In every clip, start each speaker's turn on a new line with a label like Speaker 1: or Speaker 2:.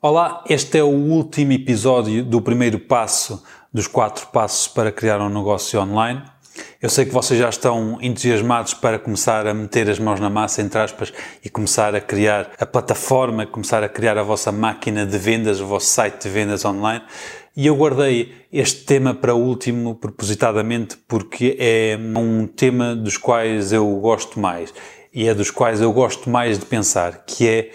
Speaker 1: Olá, este é o último episódio do primeiro passo dos quatro passos para criar um negócio online. Eu sei que vocês já estão entusiasmados para começar a meter as mãos na massa, entre aspas, e começar a criar a plataforma, começar a criar a vossa máquina de vendas, o vosso site de vendas online. E eu guardei este tema para o último propositadamente porque é um tema dos quais eu gosto mais e é dos quais eu gosto mais de pensar, que é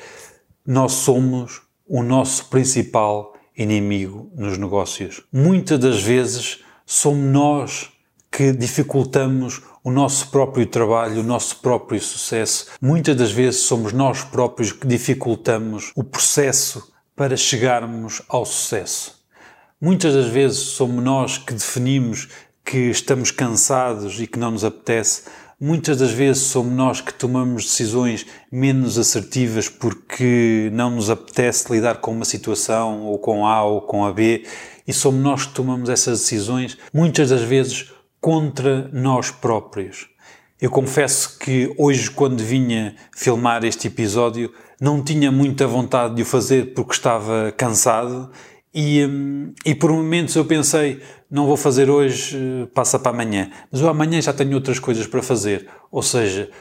Speaker 1: nós somos o nosso principal inimigo nos negócios. Muitas das vezes somos nós que dificultamos o nosso próprio trabalho, o nosso próprio sucesso. Muitas das vezes somos nós próprios que dificultamos o processo para chegarmos ao sucesso. Muitas das vezes somos nós que definimos que estamos cansados e que não nos apetece, Muitas das vezes somos nós que tomamos decisões menos assertivas porque não nos apetece lidar com uma situação, ou com A ou com a B, e somos nós que tomamos essas decisões, muitas das vezes contra nós próprios. Eu confesso que hoje, quando vinha filmar este episódio, não tinha muita vontade de o fazer porque estava cansado e, hum, e por momentos eu pensei, não vou fazer hoje, eh, passa para amanhã. Mas eu amanhã já tenho outras coisas para fazer. Ou seja,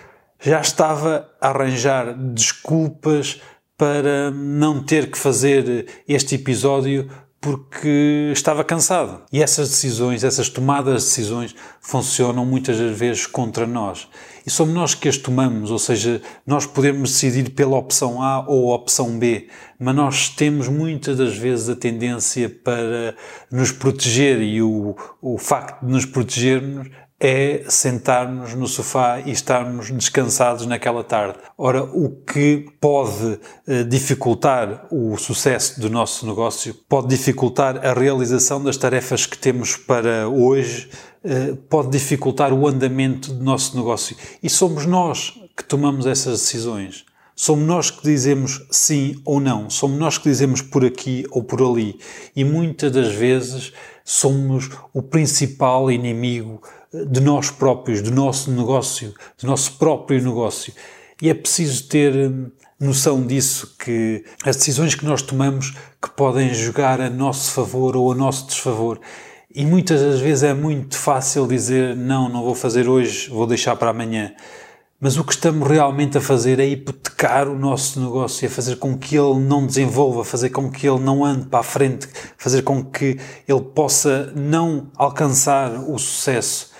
Speaker 1: já estava a arranjar desculpas para não ter que fazer este episódio porque estava cansado. E essas decisões, essas tomadas de decisões, funcionam muitas vezes contra nós. E somos nós que as tomamos, ou seja, nós podemos decidir pela opção A ou opção B, mas nós temos muitas das vezes a tendência para nos proteger e o, o facto de nos protegermos é sentarmos no sofá e estarmos descansados naquela tarde. Ora, o que pode eh, dificultar o sucesso do nosso negócio, pode dificultar a realização das tarefas que temos para hoje, eh, pode dificultar o andamento do nosso negócio. E somos nós que tomamos essas decisões. Somos nós que dizemos sim ou não, somos nós que dizemos por aqui ou por ali. E muitas das vezes somos o principal inimigo de nós próprios, do nosso negócio, do nosso próprio negócio. E é preciso ter hum, noção disso, que as decisões que nós tomamos que podem jogar a nosso favor ou a nosso desfavor. E muitas das vezes é muito fácil dizer não, não vou fazer hoje, vou deixar para amanhã. Mas o que estamos realmente a fazer é hipotecar o nosso negócio, é fazer com que ele não desenvolva, fazer com que ele não ande para a frente, fazer com que ele possa não alcançar o sucesso.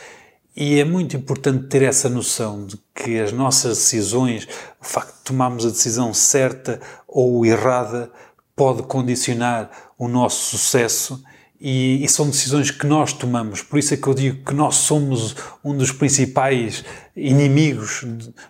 Speaker 1: E é muito importante ter essa noção de que as nossas decisões, o facto de tomarmos a decisão certa ou errada, pode condicionar o nosso sucesso e, e, são decisões que nós tomamos. Por isso é que eu digo que nós somos um dos principais inimigos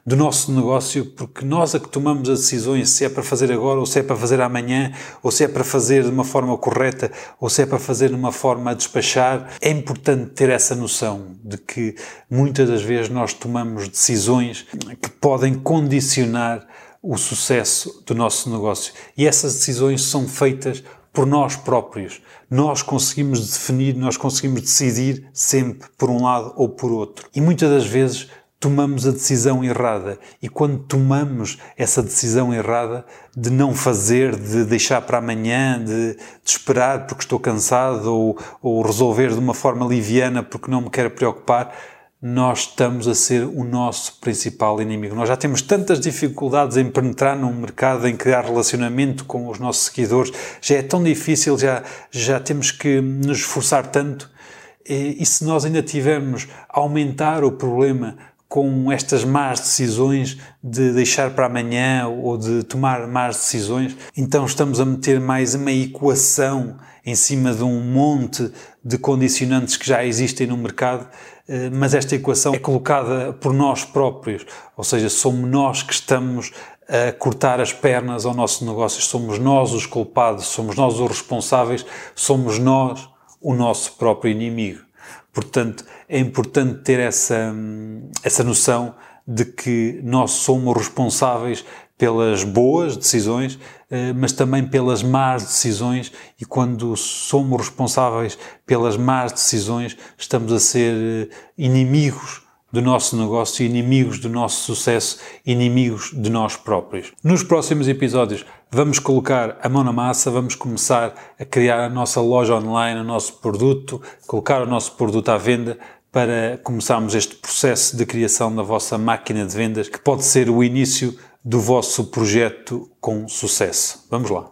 Speaker 1: do nosso negócio, porque nós é que tomamos as decisões se é para fazer agora, ou se é para fazer amanhã, ou se é para fazer de uma forma correta, ou se é para fazer de uma forma a despachar. É importante ter essa noção de que muitas das vezes nós tomamos decisões que podem condicionar o sucesso do nosso negócio. E essas decisões são feitas por nós próprios. Nós conseguimos definir, nós conseguimos decidir sempre por um lado ou por outro. E muitas das vezes tomamos a decisão errada. E quando tomamos essa decisão errada de não fazer, de deixar para amanhã, de, de esperar porque estou cansado ou, ou resolver de uma forma liviana porque não me quero preocupar, nós estamos a ser o nosso principal inimigo. Nós já temos tantas dificuldades em penetrar num mercado, em criar relacionamento com os nossos seguidores, já é tão difícil, já, já temos que nos esforçar tanto. E, e se nós ainda tivermos a aumentar o problema com estas más decisões de deixar para amanhã ou de tomar más decisões, então estamos a meter mais uma equação em cima de um monte de condicionantes que já existem no mercado, mas esta equação é colocada por nós próprios, ou seja, somos nós que estamos a cortar as pernas ao nosso negócio, somos nós os culpados, somos nós os responsáveis, somos nós o nosso próprio inimigo. Portanto, é importante ter essa, essa noção de que nós somos responsáveis pelas boas decisões, eh, mas também pelas más decisões, e quando somos responsáveis pelas más decisões, estamos a ser eh, inimigos do nosso negócio, inimigos do nosso sucesso, inimigos de nós próprios. Nos próximos episódios vamos colocar a mão na massa, vamos começar a criar a nossa loja online, o nosso produto, colocar o nosso produto à venda para começarmos este processo de criação da vossa máquina de vendas, que pode ser o início do vosso projeto com sucesso. Vamos lá.